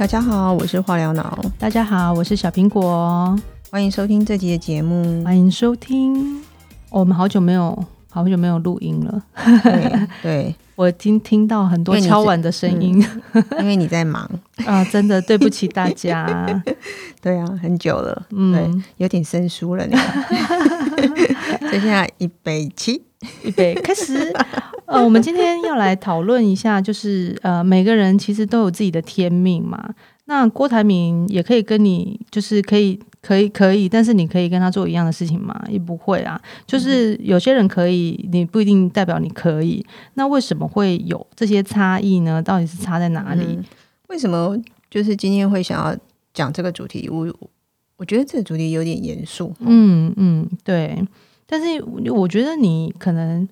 大家好，我是化疗脑，大家好，我是小苹果，欢迎收听这集的节目。欢迎收听。哦我们好久没有好久没有录音了，对对，我听听到很多因为你敲碗的声音因为你在忙，啊，真的对不起大家。对啊，很久了，对嗯，，有点生疏了呢。所以现在一杯七，预备开始。呃，我们今天要来讨论一下，就是呃，每个人其实都有自己的天命嘛。那郭台铭也可以跟你，就是可以，可以，可以，但是你可以跟他做一样的事情吗？也不会啊。就是有些人可以，你不一定代表你可以。那为什么会有这些差异呢？到底是差在哪里？嗯为什么就是今天会想要讲这个主题？我我觉得这个主题有点严肃，嗯嗯，对。但是我觉得你可能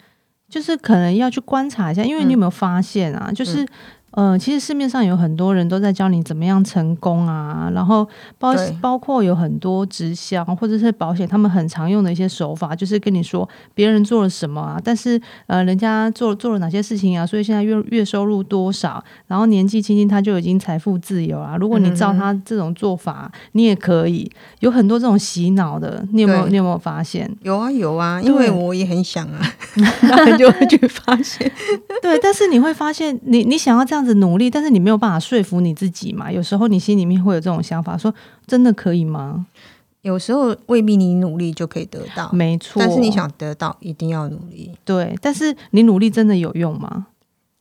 就是可能要去观察一下，因为你有没有发现啊？就是呃，其实市面上有很多人都在教你怎么样成功啊，然后包包括有很多直销或者是保险，他们很常用的一些手法，就是跟你说别人做了什么啊，但是呃，人家做做了哪些事情啊，所以现在月月收入多少，然后年纪轻轻他就已经财富自由啊。如果你照他这种做法，你也可以有很多这种洗脑的，你有没有你有没有发现？有啊有啊，因为我也很想啊，然后就会去发现，对，但是你会发现你，你想要这样子努力，但是你没有办法说服你自己嘛。有时候你心里面会有这种想法，说真的可以吗？有时候未必你努力就可以得到，没错，但是你想得到，一定要努力。对，但是你努力真的有用吗？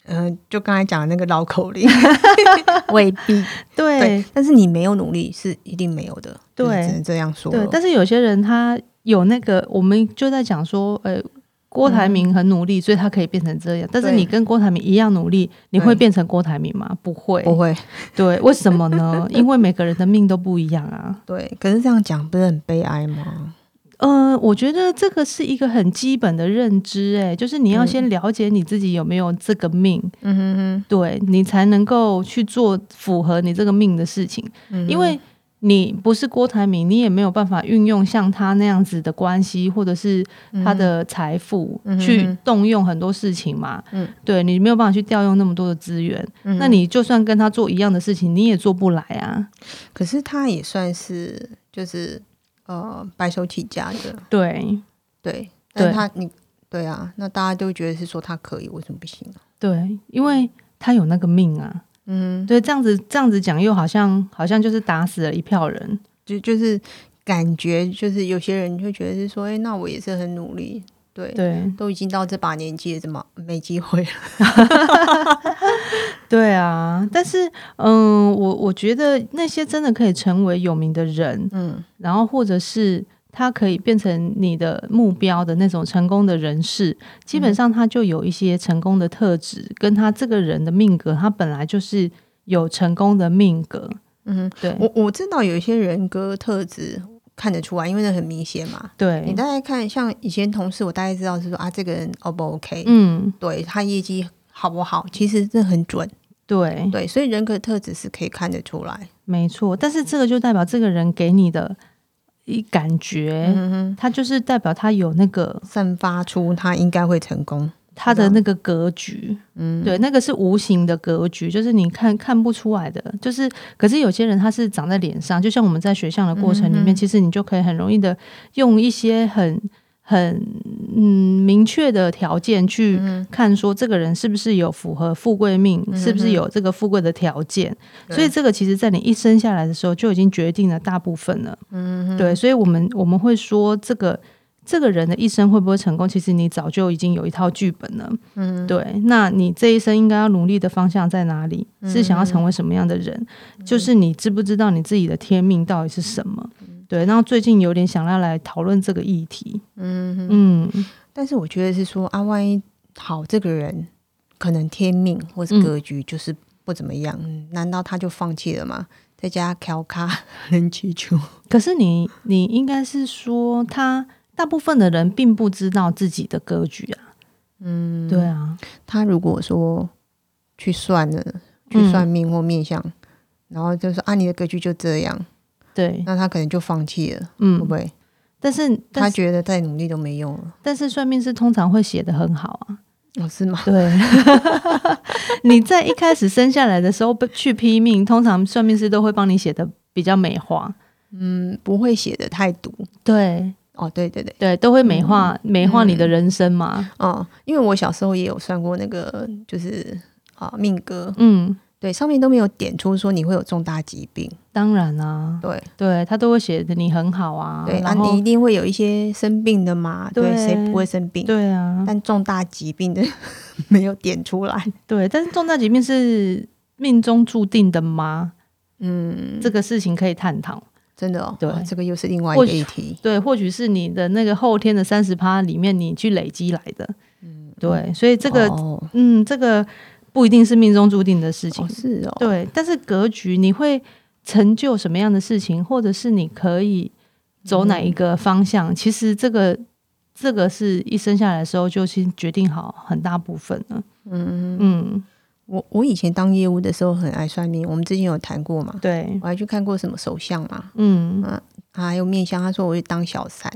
嗯、就刚才讲的那个绕口令，未必对对，但是你没有努力是一定没有的，就是对只能这样说对。，但是有些人他有那个，我们就在讲说，呃。郭台铭很努力，所以他可以变成这样。但是你跟郭台铭一样努力，你会变成郭台铭吗？不会。不会对，为什么呢？因为每个人的命都不一样啊。对，可是这样讲不是很悲哀吗？呃，我觉得这个是一个很基本的认知，哎，就是你要嗯先了解你自己有没有这个命，嗯哼哼对你才能够去做符合你这个命的事情。嗯，因为你不是郭台铭，你也没有办法运用像他那样子的关系，或者是他的财富、嗯去动用很多事情嘛。嗯对你没有办法去调用那么多的资源，嗯那你就算跟他做一样的事情，你也做不来啊。可是他也算是就是呃白手起家的，对对，但对他你对啊，那大家都觉得是说他可以，为什么不行啊？对，因为他有那个命啊。嗯，对，这样子这样子讲，又好像好像就是打死了一票人。就就是感觉就是有些人就觉得是说，哎、那我也是很努力，对。对都已经到这把年纪了，怎么没机会了？对啊，但是嗯，我我觉得那些真的可以成为有名的人，嗯然后或者是他可以变成你的目标的那种成功的人士，基本上他就有一些成功的特质，跟他这个人的命格，他本来就是有成功的命格。嗯，对我我知道有一些人格特质看得出来，因为那很明显嘛。对你，大概看，像以前同事，我大概知道是说啊，这个人 O 不 OK，、嗯，对他业绩好不好，其实这很准。对，对，所以人格特质是可以看得出来。没错。但是这个就代表这个人给你的一感觉，嗯哼，他就是代表他有那个散发出他应该会成功。他的那个格局，嗯，对，那个是无形的格局，就是你看看不出来的。就是，可是有些人他是长在脸上，就像我们在学校的过程里面，嗯其实你就可以很容易的用一些很很嗯明确的条件去嗯看，说这个人是不是有符合富贵命，嗯是不是有这个富贵的条件。所以这个其实在你一生下来的时候就已经决定了大部分了。嗯，对，所以我们我们会说这个。这个人的一生会不会成功？其实你早就已经有一套剧本了。嗯，对，那你这一生应该要努力的方向在哪里？是想要成为什么样的人？就是你知不知道你自己的天命到底是什么？对，然后最近有点想要来讨论这个议题。嗯，嗯，但是我觉得是说啊，万一好这个人可能天命或是嗯格局就是不怎么样，难道他就放弃了吗？在家调咖 人气球，可是你你应该是说，他大部分的人并不知道自己的格局啊。嗯，对啊，他如果说去算了，嗯去算命或面相，然后就说啊，你的格局就这样，对，那他可能就放弃了，会嗯不，会？但是他觉得再努力都没用了。但是算命师通常会写的很好啊。哦，是吗？对，你在一开始生下来的时候不去拼命，通常算命师都会帮你写的比较美化。嗯，不会写的太毒。对，哦，对对对，对，都会美化、美化你的人生嘛。哦，因为我小时候也有算过那个，就是啊命格，嗯，对，上面都没有点出说你会有重大疾病，当然啊，对。对他都会写的你很好啊，对，啊，然后你一定会有一些生病的嘛，对，谁不会生病？对啊，但重大疾病的 没有点出来，对，但是重大疾病是命中注定的吗？嗯，这个事情可以探讨。真的哦，对。哦这个又是另外一个议题，对，或许是你的那个后天的三十趴里面你去累积来的。嗯，对，所以这个，哦。嗯，这个不一定是命中注定的事情。哦是哦，对，但是格局你会成就什么样的事情，或者是你可以走哪一个方向，其实这个这个是一生下来的时候就先决定好很大部分了。嗯，嗯，我我以前当业务的时候很爱算命，我们之前有谈过嘛，对，我还去看过什么手相嘛，嗯，啊，还有面相，他说我会当小三，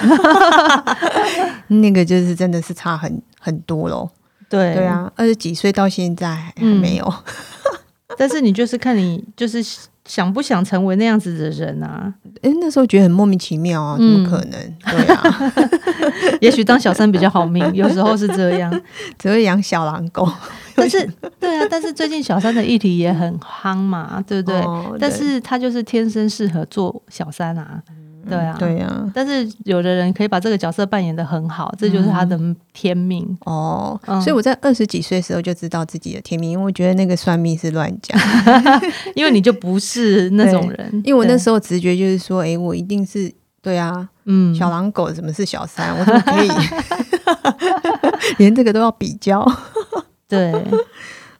那个就是真的是差很很多咯。对，对。啊，二十几岁到现在还嗯没有，但是你就是看你就是想不想成为那样子的人啊？哎、那时候觉得很莫名其妙啊，怎嗯么可能？对啊，也许当小三比较好命，有时候是这样。只会养小狼狗，但是，对啊，但是最近小三的议题也很夯嘛，对不对？哦但是他就是天生适合做小三啊，对啊，对啊，但是有的人可以把这个角色扮演的很好，这就是他的天命。哦，嗯。所以我在二十几岁的时候就知道自己的天命，因为我觉得那个算命是乱讲，因为你就不是那种人，因为我那对。时候直觉就是说，哎、我一定是对啊，嗯。小狼狗什么是小三？我怎么可以？连这个都要比较？对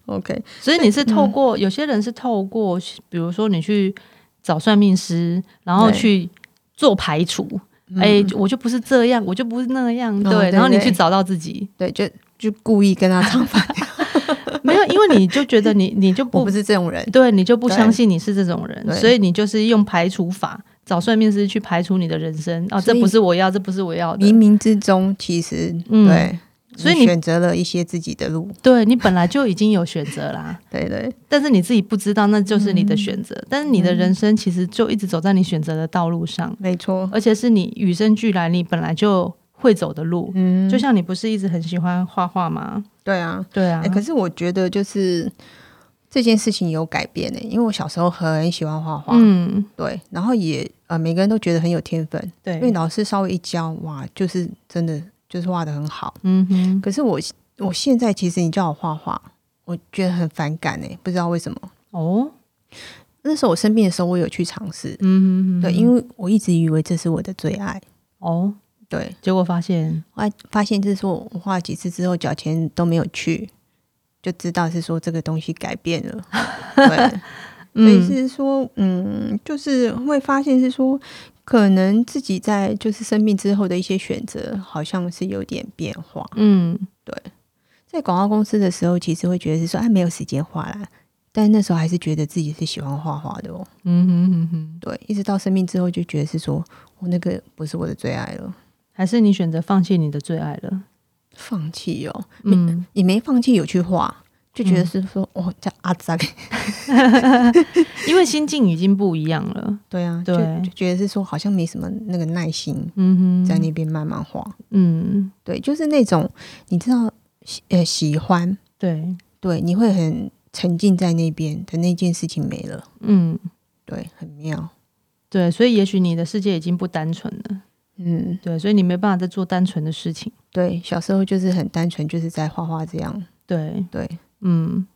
，？OK，所以你是透过、有些人是透过，比如说你去找算命师，然后去做排除。嗯。哎、我就不是这样，我就不是那样，对，然后你去找到自己，对，就就故意跟他唱反。调，没有，因为你就觉得你 你就不我不是这种人，对你就不相信你是这种人，所以你就是用排除法找算命师去排除你的人生。啊，这不是我要，这不是我要的。冥，冥之中其实、嗯。对，所以你选择了一些自己的路，对你本来就已经有选择啦，对对。但是你自己不知道，那就是你的选嗯择，但是你的人生其实就一直走在你选择的道路上，没错，而且是你与生俱来你本来就会走的路。嗯，就像你不是一直很喜欢画画吗？对啊，对啊，哎、可是我觉得就是这件事情有改变呢、因为我小时候很喜欢画画，嗯，对，然后也呃每个人都觉得很有天分，对。因为，老师稍微一教，哇，就是真的就是画的很好。嗯哼，可是我我现在其实你叫我画画，我觉得很反感哎、不知道为什么。哦，那时候我生病的时候，我有去尝试，嗯哼哼，对，因为我一直以为这是我的最爱，哦，对，结果发现，后来发现就是说我画了几次之后，脚前都没有去，就知道是说这个东西改变了，对，所以嗯是说，嗯，就是会发现是说，可能自己在就是生病之后的一些选择，好像是有点变化。嗯，对在广告公司的时候，其实会觉得是说，哎，没有时间画啦。但那时候还是觉得自己是喜欢画画的哦。嗯哼哼哼，对，一直到生病之后，就觉得是说我那个不是我的最爱了，还是你选择放弃你的最爱了？放弃哦。嗯，你没放弃，有去画，就觉得是说，哦，叫阿扎。因为心境已经不一样了。对啊，对就就觉得是说，好像没什么那个耐心嗯哼，在那边慢慢画。嗯，对，就是那种你知道，喜呃，喜欢，对，对，你会很沉浸在那边的那件事情没了，嗯，对，很妙。对，所以也许你的世界已经不单纯了。嗯，对，所以你没办法再做单纯的事情。对，小时候就是很单纯，就是在画画这样。对，对，嗯，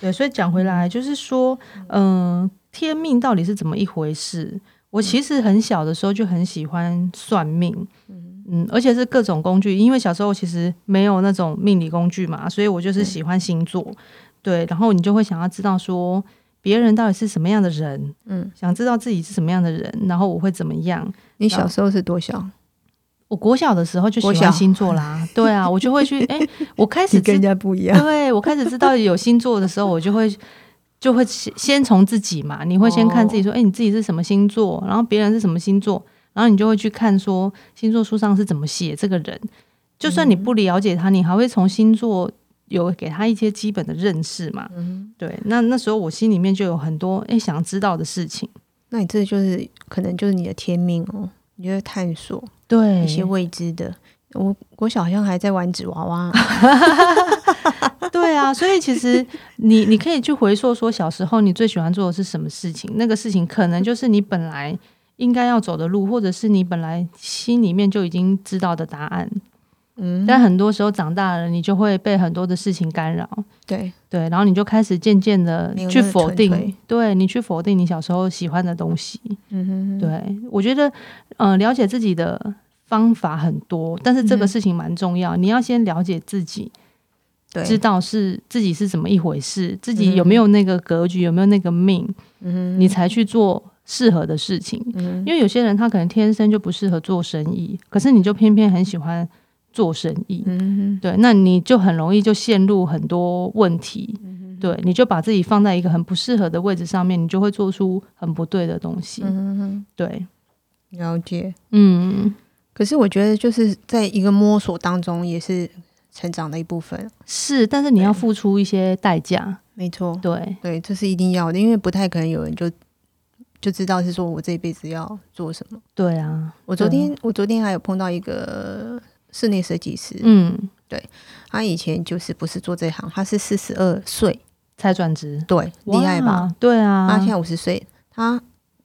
对，所以讲回来就是说，嗯、天命到底是怎么一回事？我其实很小的时候就很喜欢算命，嗯，而且是各种工具，因为小时候其实没有那种命理工具嘛，所以我就是喜欢星座，对，然后你就会想要知道说别人到底是什么样的人，嗯，想知道自己是什么样的人，然后我会怎么样。你小时候是多小？我国小的时候就喜欢星座啦，对啊，我就会去，哎、我开始跟人家不一样。对我开始知道有星座的时候，我就会就会先先从自己嘛，你会先看自己说，哎、你自己是什么星座，然后别人是什么星座，然后你就会去看说星座书上是怎么写这个人，就算你不了解他，你还会从星座有给他一些基本的认识嘛？嗯，对，那那时候我心里面就有很多诶想知道的事情。那你这就是可能就是你的天命哦，你就会探索对一些未知的。我我小好像还在玩纸娃娃，对啊，所以其实你你可以去回溯说小时候你最喜欢做的是什么事情，那个事情可能就是你本来应该要走的路，或者是你本来心里面就已经知道的答案。嗯，但很多时候长大了，你就会被很多的事情干扰，对，对，然后你就开始渐渐的去否定，对你去否定你小时候喜欢的东西。嗯哼哼，对我觉得，呃，了解自己的方法很多，但是这个嗯事情蛮重要，你要先了解自己，对，知道是自己是怎么一回事，自己有没有那个格局，有没有那个命，嗯，你才去做适合的事情。嗯因为有些人他可能天生就不适合做生意，可是你就偏偏很喜欢做生意，嗯哼对，那你就很容易就陷入很多问题。对，你就把自己放在一个很不适合的位置上面，你就会做出很不对的东西。嗯对，了解。嗯，可是我觉得就是在一个摸索当中，也是成长的一部分。是，但是你要付出一些代价。没错，对，对，这是一定要的，因为不太可能有人就就知道是说我这一辈子要做什么。对啊，我昨天我昨天还有碰到一个室内设计师，嗯，对他以前就是不是做这行，他是四十二岁，才转职，对，厉害吧？对啊，他现在五十岁，他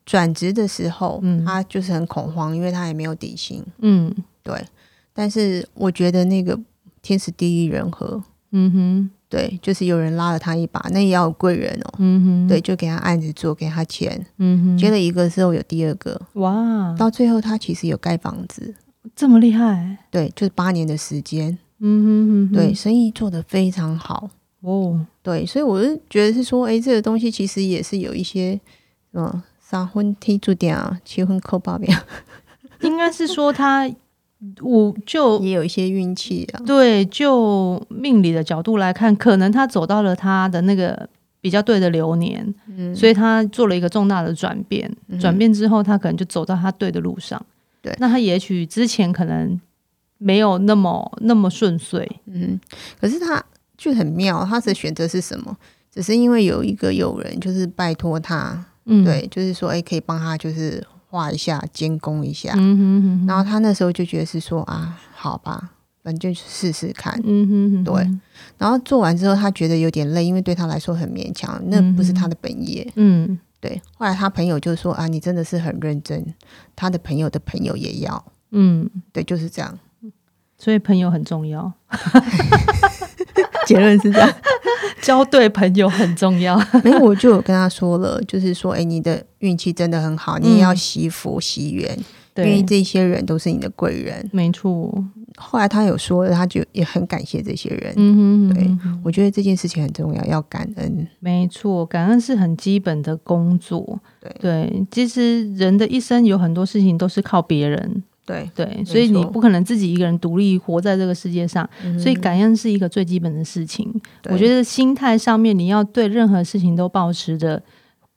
转职的时候，嗯。他就是很恐慌，因为他也没有底薪，嗯。对。但是我觉得那个天时地利人和，嗯哼，对，就是有人拉了他一把，那也要有贵人哦。嗯哼，对，，就给他案子做，给他钱，嗯哼，接了一个之后有第二个，哇，到最后他其实有盖房子，这么厉害，对，就是八年的时间，嗯哼嗯哼，对，，生意做得非常好，哦，对，所以我是觉得是说，哎，这个东西其实也是有一些，嗯，三婚踢住点啊，七婚扣八表，应该是说他，我就也有一些运气啊，对，就命理的角度来看，可能他走到了他的那个比较对的流年，嗯，所以他做了一个重大的转变。嗯。转变之后，他可能就走到他对的路上。对那他也许之前可能没有那么那么顺遂。嗯，可是他就很妙，他的选择是什么？只是因为有一个友人就是拜托他，嗯，对，就是说，哎，可以帮他就是画一下，监工一下，嗯哼哼哼，然后他那时候就觉得是说啊，好吧，反正就试试看。嗯哼哼，对，然后做完之后，他觉得有点累，因为对他来说很勉强，那不是他的本业。嗯对，后来他朋友就说啊，你真的是很认真，他的朋友的朋友也要，嗯，对，就是这样。所以朋友很重要，结论是这样。交对朋友很重要。没有，我就有跟他说了，就是说，哎，你的运气真的很好，你也要惜福惜缘，因为对，这些人都是你的贵人。没错。后来他有说，他就也很感谢这些人。嗯哼哼对我觉得这件事情很重要，要感恩。没错，感恩是很基本的工作。对其实人的一生有很多事情都是靠别人，对，对，所以你不可能自己一个人独立活在这个世界上，嗯所以感恩是一个最基本的事情。我觉得心态上面，你要对任何事情都保持着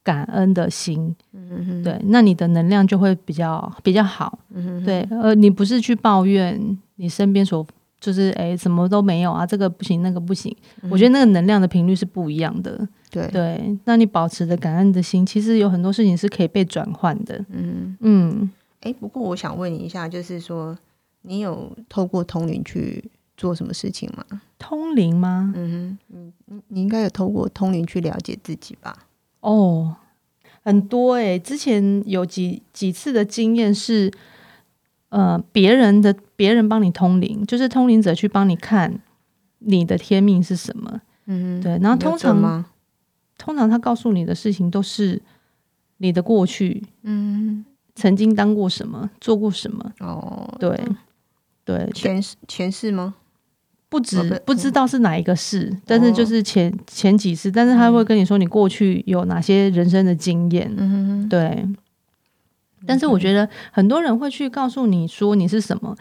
感恩的心，嗯，对，那你的能量就会比较比较好。嗯，对，呃，你不是去抱怨你身边所就是哎什么都没有啊，这个不行，那个不行。我觉得那个能量的频率是不一样的。嗯对，对，那你保持着感恩的心，其实有很多事情是可以被转换的。嗯，嗯，哎，不过我想问你一下，就是说，你有透过通灵去做什么事情吗？通灵吗？嗯哼，你你你应该有透过通灵去了解自己吧？哦，很多诶、之前有几几次的经验是，呃，别人的别人帮你通灵，就是通灵者去帮你看你的天命是什么。嗯，对，然后通常？通常他告诉你的事情都是你的过去，嗯，曾经当过什么，做过什么。哦，对，对，前世前世吗？不止不知不知道是哪一个事，但是就哦是前前几次，但是他会跟你说你过去有哪些人生的经验。对，但是我觉得很多人会去告诉你说你是什么，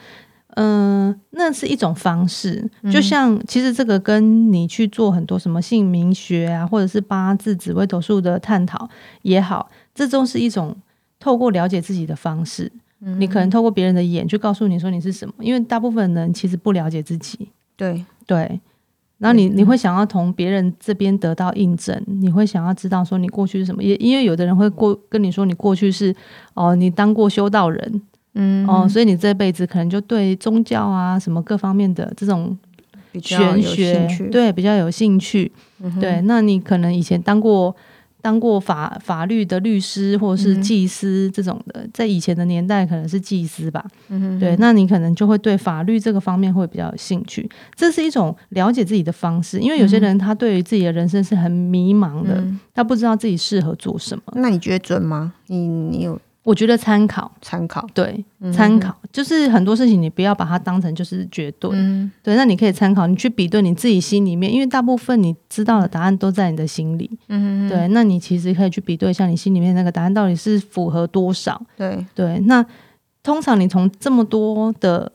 嗯、那是一种方式。就像其实这个跟你去做很多什么姓名学啊，或者是八字、紫微斗数的探讨也好，这都是一种透过了解自己的方式。你可能透过别人的眼去告诉你说你是什么，因为大部分人其实不了解自己。对。对，然后你你会想要从别人这边得到印证，你会想要知道说你过去是什么，也因为有的人会过跟你说你过去是哦，你当过修道人，嗯哦，所以你这辈子可能就对宗教啊什么各方面的这种比较玄有学兴趣，对比较有兴趣，嗯对，那你可能以前当过当过法法律的律师或者是嗯。祭司这种的，在以前的年代可能是祭司吧，嗯哼对，那你可能就会对法律这个方面会比较有兴趣，这是一种了解自己的方式，因为有些人他对于自己的人生是很迷茫的，嗯。他不知道自己适合做什么。那你觉得准吗？你你有我觉得参考，参考？对，嗯参考。就是很多事情你不要把它当成就是绝对，嗯。对，那你可以参考，你去比对你自己心里面，因为大部分你知道的答案都在你的心里，嗯对，那你其实可以去比对一下你心里面那个答案到底是符合多少，对，对，那通常你从这么多的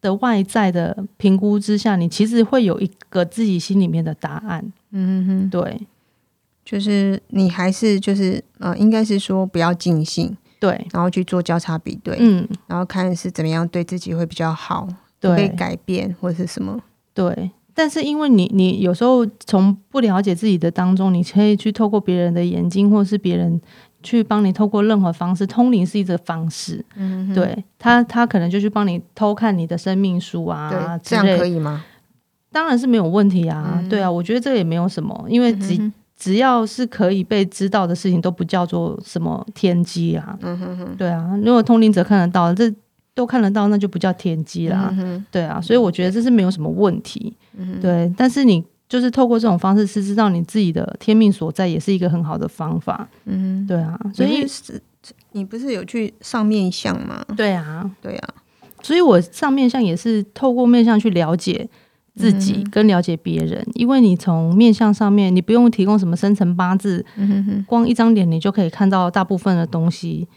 的外在的评估之下，你其实会有一个自己心里面的答案，嗯对。就是你还是就是呃，应该是说不要尽兴，对，然后去做交叉比对，嗯，然后看是怎么样对自己会比较好，对。改变或者是什么。对。但是因为你你有时候从不了解自己的当中，你可以去透过别人的眼睛，或是别人去帮你透过任何方式，通灵是一个方式，嗯，对他他可能就去帮你偷看你的生命书啊这样可以吗？当然是没有问题啊，嗯。对啊，我觉得这也没有什么，因为只、只要是可以被知道的事情，都不叫做什么天机啊，嗯哼哼，对啊，如果通灵者看得到，这都看得到，那就不叫天机啦，嗯哼。对啊，所以我觉得这是没有什么问题，嗯哼。对，但是你就是透过这种方式是知道你自己的天命所在，也是一个很好的方法，嗯，对啊，所所以你不是有去上面相吗？对啊，对啊，所以我上面相也是透过面相去了解自己嗯跟了解别人，因为你从面相上面，你不用提供什么生辰八字，嗯哼哼，光一张脸你就可以看到大部分的东西。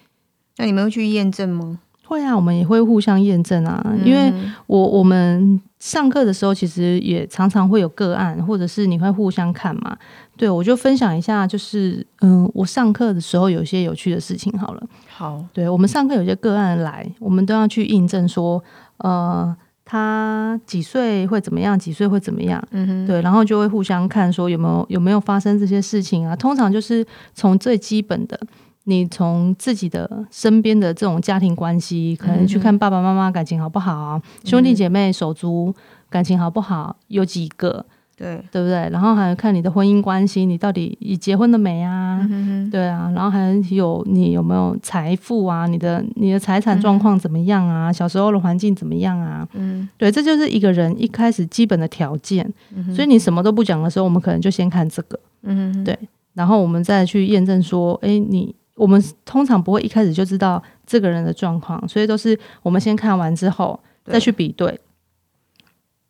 那你们会去验证吗？会啊，我们也会互相验证啊，因为嗯我我们上课的时候其实也常常会有个案，或者是你会互相看嘛。对，我就分享一下，就是嗯，我上课的时候有些有趣的事情好了。好，对我们上课有些个案来，我们都要去印证说，呃，他几岁会怎么样，几岁会怎么样，嗯哼，对，然后就会互相看说有没有有没有发生这些事情啊。通常就是从最基本的，你从自己的身边的这种家庭关系，可能去看爸爸妈妈感情好不好啊，兄弟姐妹手足感情好不好，有几个，对，对不对？然后还有看你的婚姻关系，你到底已结婚了没啊？嗯哼哼，对啊，然后还有你有没有财富啊？你的你的财产状况怎么样啊？小时候的环境怎么样啊？嗯对，这就是一个人一开始基本的条件。所以你什么都不讲的时候，我们可能就先看这个，嗯哼，对然后我们再去验证说，哎，你我们通常不会一开始就知道这个人的状况，所以都是我们先看完之后再去比对。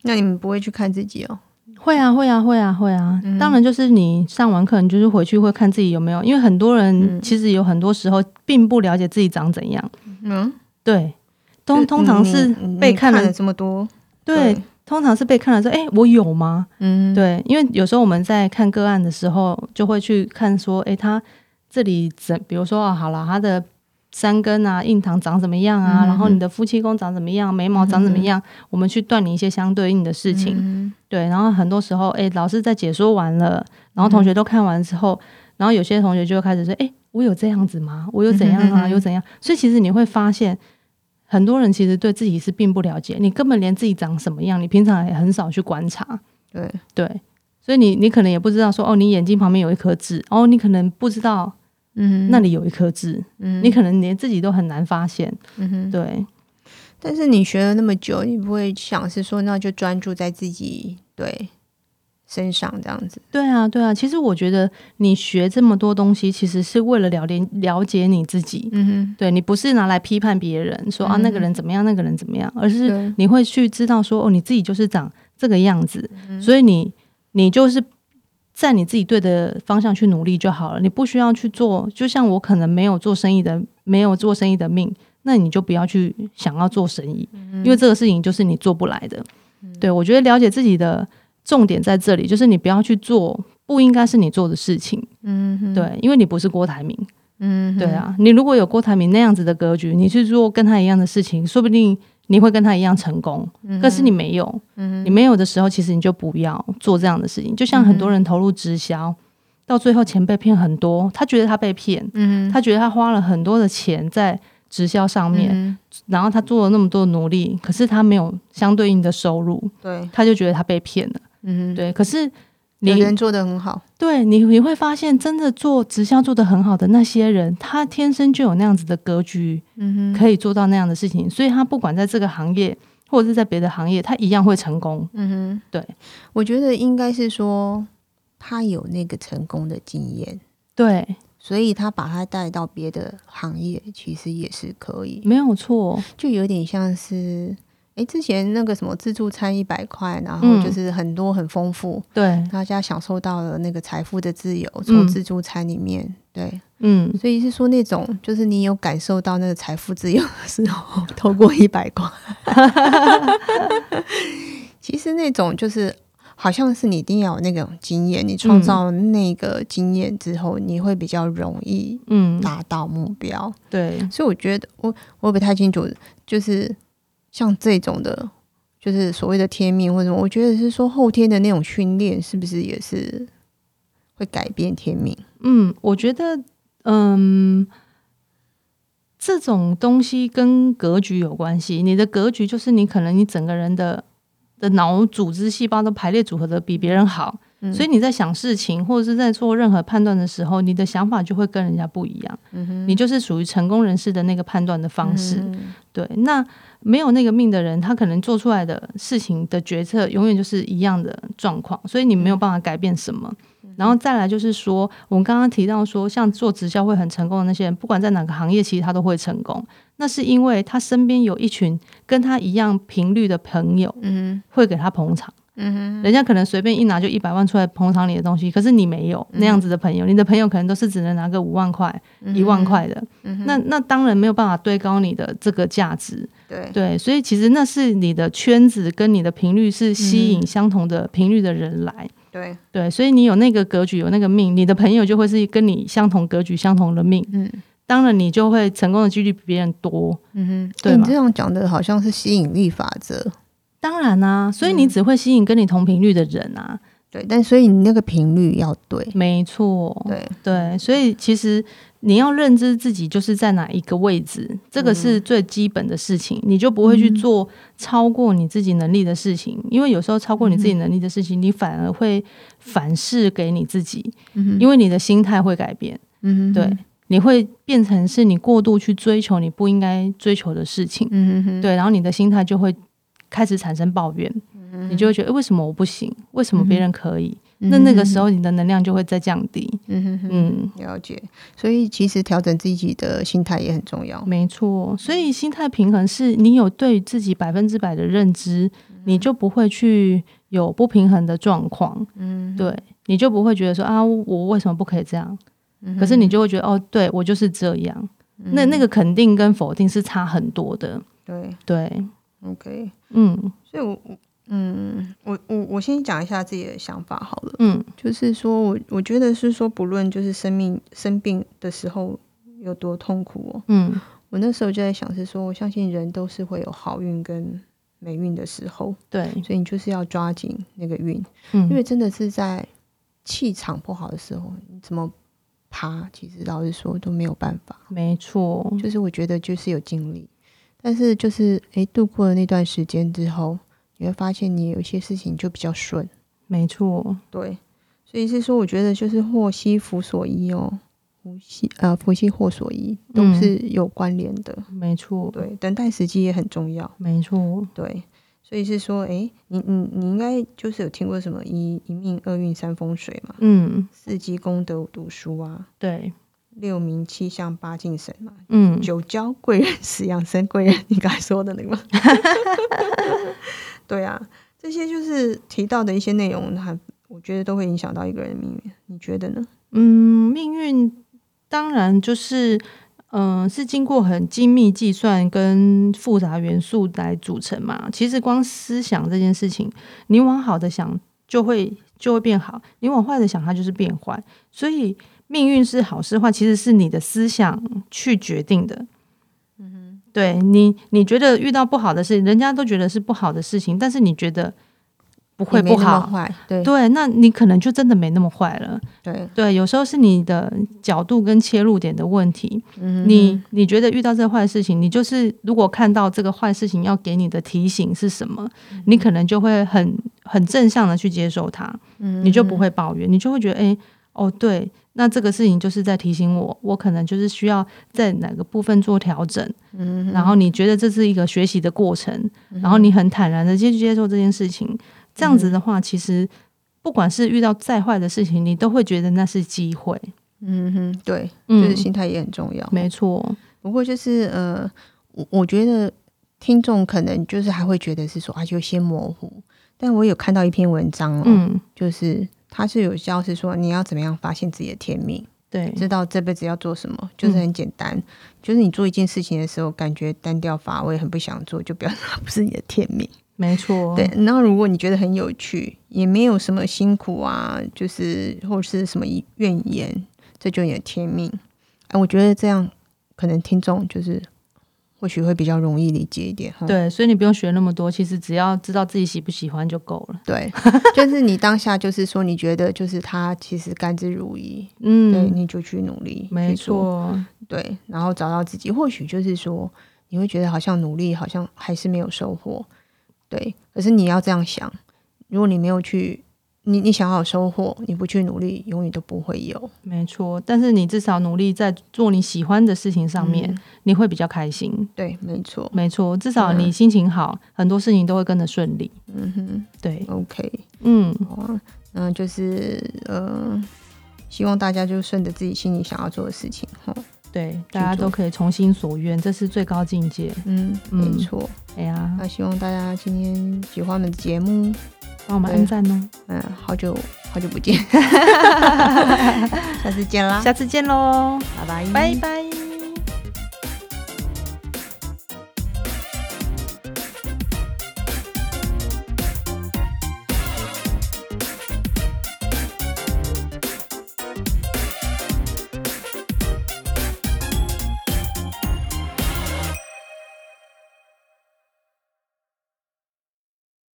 那你们不会去看自己哦？会啊，会啊，会啊，会啊！嗯当然，就是你上完课，你就是回去会看自己有没有，因为很多人嗯其实有很多时候并不了解自己长怎样。嗯，对，通通常是被看了这么多，对，通常是被看了说，哎、我有吗？嗯，对，因为有时候我们在看个案的时候，就会去看说，哎、他这里怎，比如说，啊好了，他的山根啊、印堂长怎么样啊，嗯然后你的夫妻宫长怎么样，眉毛长怎么样，我们去断你一些相对应的事情。嗯对，然后很多时候，哎、老师在解说完了，然后同学都看完之后，然后有些同学就会开始说，哎、我有这样子吗？我有怎样啊？嗯有怎样？所以其实你会发现。很多人其实对自己是并不了解，你根本连自己长什么样，你平常也很少去观察。对，对，所以你你可能也不知道说哦，你眼睛旁边有一颗痣，哦，你可能不知道嗯那里有一颗痣，嗯。你可能连自己都很难发现。嗯哼，对，但是你学了那么久，你不会想是说，那就专注在自己对身上这样子，对啊，对啊。其实我觉得你学这么多东西，其实是为了了解了解你自己。嗯哼，对你不是拿来批判别人说啊嗯那个人怎么样，那个人怎么样，而是，你会去知道说哦你自己就是长这个样子，嗯所以你你就是在你自己对的方向去努力就好了，你不需要去做。就像我可能没有做生意的，没有做生意的命，那你就不要去想要做生意，嗯因为这个事情就是你做不来的。对我觉得了解自己的重点在这里，就是你不要去做不应该是你做的事情。嗯，对，因为你不是郭台铭，嗯，对啊，你如果有郭台铭那样子的格局，你去做跟他一样的事情，说不定你会跟他一样成功。可是你没有，你没有的时候，其实你就不要做这样的事情。就像很多人投入直销，到最后钱被骗很多，他觉得他被骗，嗯他觉得他花了很多的钱在直销上面，嗯，然后他做了那么多努力，可是他没有相对应的收入，对，他就觉得他被骗了。嗯，对，可是你有人做的很好，对你你会发现，真的做直销做的很好的那些人，他天生就有那样子的格局，嗯哼，可以做到那样的事情，所以他不管在这个行业或者是在别的行业，他一样会成功。嗯哼，对，我觉得应该是说他有那个成功的经验，对，所以他把他带到别的行业，其实也是可以，没有错。就有点像是。诶，之前那个什么自助餐一百块，然后嗯。就是很多很丰富，对，大家享受到了那个财富的自由，嗯。从自助餐里面，对，嗯，所以是说那种就是你有感受到那个财富自由的时候，透过一百块，其实那种就是好像是你一定要有那种经验，你创造那个经验之后，你会比较容易嗯，达到目标。对，所以我觉得我我不太清楚，就是像这种的，就是所谓的天命或者什么，我觉得是说后天的那种训练，是不是也是会改变天命？嗯，我觉得，嗯，这种东西跟格局有关系。你的格局就是你可能你整个人的的脑组织细胞都排列组合的比别人好，嗯所以你在想事情或者是在做任何判断的时候，你的想法就会跟人家不一样。你就是属于成功人士的那个判断的方式。嗯对，那没有那个命的人，他可能做出来的事情的决策永远就是一样的状况，所以你没有办法改变什么。然后再来就是说，我们刚刚提到说，像做直销会很成功的那些人，不管在哪个行业，其实他都会成功。那是因为他身边有一群跟他一样频率的朋友，嗯会给他捧场。嗯哼，人家可能随便一拿就一百万出来捧场你的东西，可是你没有那样子的朋友，你的朋友可能都是只能拿个五万块、一万块的，那那当然没有办法堆高你的这个价值。对，对，所以其实那是你的圈子跟你的频率是吸引相同的频率的人来。对，对，所以你有那个格局，有那个命，你的朋友就会是跟你相同格局、相同的命。嗯当然，你就会成功的几率比别人多。嗯哼，对你这样讲的好像是吸引力法则，当然啊，所以你只会吸引跟你同频率的人啊。对，但所以你那个频率要对，没错，对，对，所以其实你要认知自己就是在哪一个位置，这个是最基本的事情，你就不会去做超过你自己能力的事情，因为有时候超过你自己能力的事情，你反而会反噬给你自己，因为你的心态会改变，对，你会变成是你过度去追求你不应该追求的事情，对，然后你的心态就会开始产生抱怨，你就会觉得、诶为什么我不行？为什么别人可以？那那个时候你的能量就会再降低。嗯哼哼，嗯，了解。所以其实调整自己的心态也很重要。没错。所以心态平衡是你有对自己百分之百的认知，你就不会去有不平衡的状况。嗯，对，你就不会觉得说啊，我为什么不可以这样？嗯可是你就会觉得哦，对我就是这样。那那个肯定跟否定是差很多的。对对，，OK。嗯。所以我，我嗯，我我我先讲一下自己的想法好了。嗯。就是说我我觉得是说，不论就是生命生病的时候有多痛苦哦，嗯。我那时候就在想是说，我相信人都是会有好运跟霉运的时候，对，所以你就是要抓紧那个运，嗯，因为真的是在气场不好的时候，你怎么爬，其实老实说都没有办法。没错，就是我觉得就是有经历，但是就是诶，度过了那段时间之后，你会发现你有一些事情就比较顺。没错，对，所以是说，我觉得就是祸兮福所依哦，福兮呃福兮祸所依都嗯是有关联的。没错，对，等待时机也很重要。没错，对，所以是说，诶，你你你应该就是有听过什么一一命二运三风水嘛，嗯，四积功德五读书啊，对，六名七相八敬神嘛，嗯，九交贵人十养生贵人，你刚才说的那个吗？对啊，这些就是提到的一些内容，还我觉得都会影响到一个人的命运。你觉得呢？嗯，命运当然就是，嗯、是经过很精密计算跟复杂元素来组成嘛。其实光思想这件事情，你往好的想，就会就会变好；你往坏的想，它就是变坏。所以命运是好是坏，其实是你的思想去决定的。嗯对你，你觉得遇到不好的事，人家都觉得是不好的事情，但是你觉得不会不好，坏，对。对，那你可能就真的没那么坏了。对。对，有时候是你的角度跟切入点的问题。嗯你你觉得遇到这个坏事情，你就是如果看到这个坏事情要给你的提醒是什么，你可能就会很很正向的去接受它，嗯你就不会抱怨，你就会觉得，哎、哦，对，那这个事情就是在提醒我，我可能就是需要在哪个部分做调整，嗯然后你觉得这是一个学习的过程，然后你很坦然的接去接受这件事情，这样子的话，其实不管是遇到再坏的事情，你都会觉得那是机会，嗯哼，对，嗯就是心态也很重要。没错，不过就是呃，我我觉得听众可能就是还会觉得是说啊，就先模糊。但我有看到一篇文章哦，嗯，就是他是有教是说你要怎么样发现自己的天命，对，知道这辈子要做什么，就是很简单，就是你做一件事情的时候，感觉单调乏味，很不想做，就表示它不是你的天命。没错，对，然后如果你觉得很有趣，也没有什么辛苦啊，就是或是什么怨言，这就是你的天命。哎，我觉得这样可能听众就是或许会比较容易理解一点哈。对，所以你不用学那么多，其实只要知道自己喜不喜欢就够了。对，就是你当下就是说，你觉得就是他其实甘之如饴，嗯对，嗯，你就去努力，没，错，对，然后找到自己。或许就是说，你会觉得好像努力，好像还是没有收获，对。可是你要这样想，如果你没有去，你你想要有收获，你不去努力，永远都不会有。没错。但是你至少努力在做你喜欢的事情上面，嗯你会比较开心。对，没错。没错，至少嗯你心情好，很多事情都会跟着顺利。嗯哼对，，OK，嗯，好啊，那就是呃，希望大家就顺着自己心里想要做的事情哈。对，大家都可以从心所愿，这是最高境界。嗯，嗯没错。哎呀，那希望大家今天喜欢我们的节目。帮我们按赞哦，嗯，好久好久不见，下次见啦，下次见喽，拜拜，拜拜。